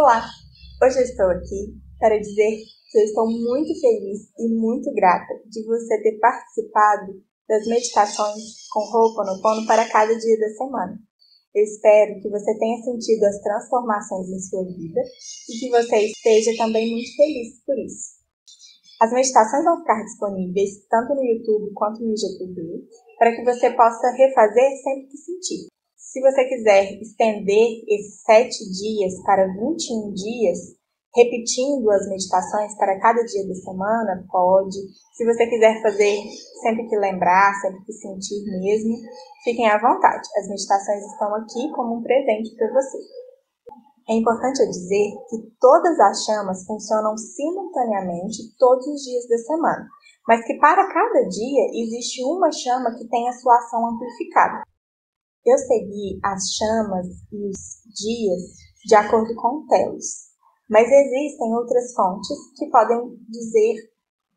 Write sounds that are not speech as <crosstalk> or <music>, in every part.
Olá! Hoje eu estou aqui para dizer que eu estou muito feliz e muito grata de você ter participado das meditações com Ho'oponopono para cada dia da semana. Eu espero que você tenha sentido as transformações em sua vida e que você esteja também muito feliz por isso. As meditações vão ficar disponíveis tanto no YouTube quanto no IGTV para que você possa refazer sempre que sentir. Se você quiser estender esses sete dias para 21 dias, repetindo as meditações para cada dia da semana, pode. Se você quiser fazer sempre que lembrar, sempre que sentir mesmo, fiquem à vontade. As meditações estão aqui como um presente para você. É importante dizer que todas as chamas funcionam simultaneamente todos os dias da semana, mas que para cada dia existe uma chama que tem a sua ação amplificada. Eu segui as chamas e os dias de acordo com Telos, mas existem outras fontes que podem dizer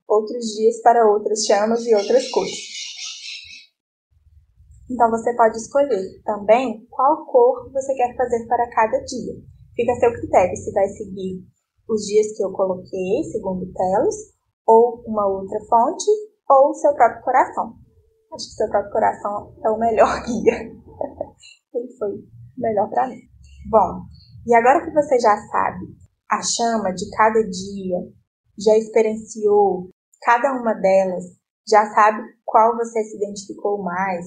outros dias para outras chamas e outras coisas. Então você pode escolher também qual cor você quer fazer para cada dia. Fica a seu critério se vai seguir os dias que eu coloquei, segundo Telos, ou uma outra fonte, ou seu próprio coração. Acho que seu próprio coração é o melhor <laughs> guia. Ele foi melhor para mim. Bom, e agora que você já sabe a chama de cada dia, já experienciou cada uma delas, já sabe qual você se identificou mais,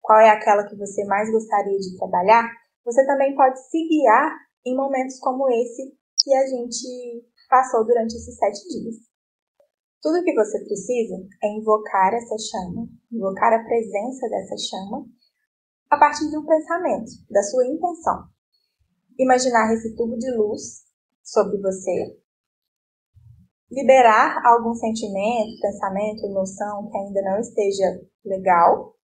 qual é aquela que você mais gostaria de trabalhar, você também pode se guiar em momentos como esse que a gente passou durante esses sete dias. Tudo que você precisa é invocar essa chama, invocar a presença dessa chama a partir de um pensamento, da sua intenção. Imaginar esse tubo de luz sobre você. Liberar algum sentimento, pensamento, emoção que ainda não esteja legal.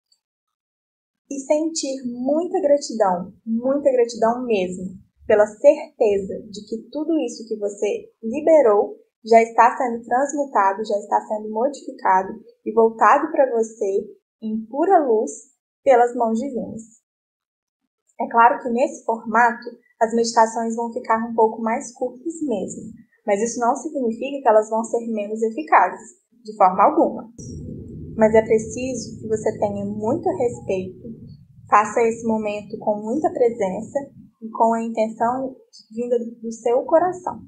E sentir muita gratidão, muita gratidão mesmo, pela certeza de que tudo isso que você liberou já está sendo transmutado, já está sendo modificado e voltado para você em pura luz pelas mãos divinas. É claro que nesse formato as meditações vão ficar um pouco mais curtas mesmo, mas isso não significa que elas vão ser menos eficazes, de forma alguma. Mas é preciso que você tenha muito respeito, faça esse momento com muita presença e com a intenção vinda do seu coração.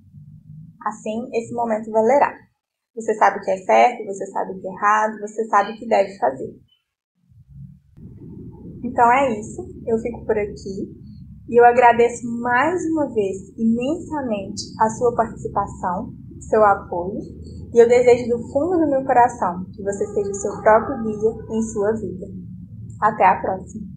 Assim, esse momento valerá. Você sabe o que é certo, você sabe o que é errado, você sabe o que deve fazer. Então é isso, eu fico por aqui e eu agradeço mais uma vez imensamente a sua participação, seu apoio e eu desejo do fundo do meu coração que você seja o seu próprio guia em sua vida. Até a próxima!